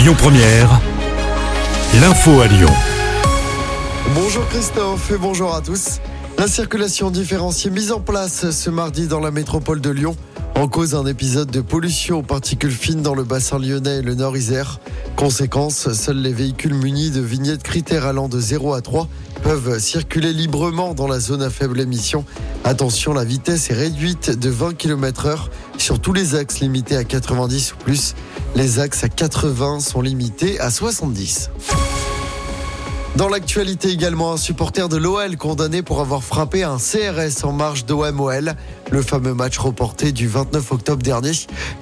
Lyon Première, l'info à Lyon. Bonjour Christophe et bonjour à tous. La circulation différenciée mise en place ce mardi dans la métropole de Lyon en cause un épisode de pollution aux particules fines dans le bassin lyonnais et le nord Isère. Conséquence, seuls les véhicules munis de vignettes critères allant de 0 à 3 peuvent circuler librement dans la zone à faible émission. Attention, la vitesse est réduite de 20 km heure sur tous les axes limités à 90 ou plus. Les axes à 80 sont limités à 70. Dans l'actualité également, un supporter de l'OL condamné pour avoir frappé un CRS en marge d'OMOL. Le fameux match reporté du 29 octobre dernier.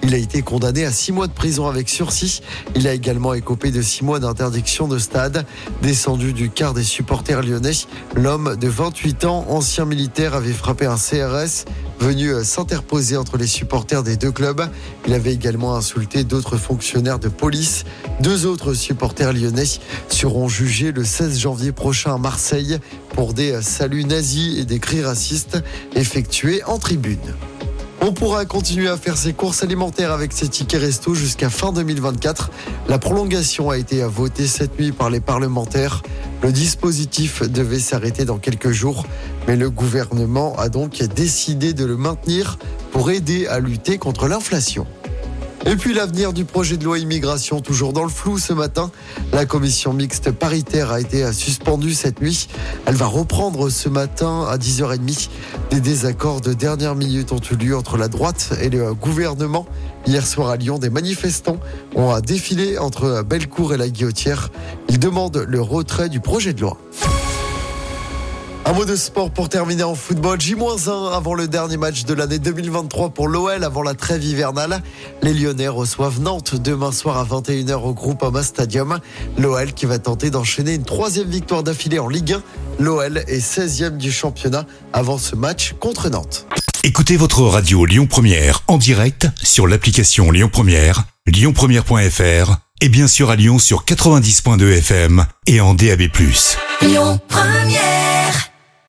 Il a été condamné à six mois de prison avec sursis. Il a également écopé de six mois d'interdiction de stade. Descendu du quart des supporters lyonnais, l'homme de 28 ans, ancien militaire, avait frappé un CRS venu euh, s'interposer entre les supporters des deux clubs. Il avait également insulté d'autres fonctionnaires de police. Deux autres supporters lyonnais seront jugés le 16 janvier prochain à Marseille pour des euh, saluts nazis et des cris racistes effectués en tribune. On pourra continuer à faire ses courses alimentaires avec ses tickets resto jusqu'à fin 2024. La prolongation a été votée cette nuit par les parlementaires. Le dispositif devait s'arrêter dans quelques jours, mais le gouvernement a donc décidé de le maintenir pour aider à lutter contre l'inflation. Et puis l'avenir du projet de loi immigration, toujours dans le flou ce matin. La commission mixte paritaire a été suspendue cette nuit. Elle va reprendre ce matin à 10h30. Des désaccords de dernière minute ont eu lieu entre la droite et le gouvernement. Hier soir à Lyon, des manifestants ont défilé entre Bellecour et la Guillotière. Ils demandent le retrait du projet de loi. Un mot de sport pour terminer en football. J-1 avant le dernier match de l'année 2023 pour l'OL avant la trêve hivernale. Les Lyonnais reçoivent Nantes demain soir à 21h au groupe Ama Stadium. L'OL qui va tenter d'enchaîner une troisième victoire d'affilée en Ligue 1. L'OL est 16e du championnat avant ce match contre Nantes. Écoutez votre radio Lyon Première en direct sur l'application Lyon Première, lyonpremière.fr et bien sûr à Lyon sur 90.2 FM et en DAB+. Lyon Première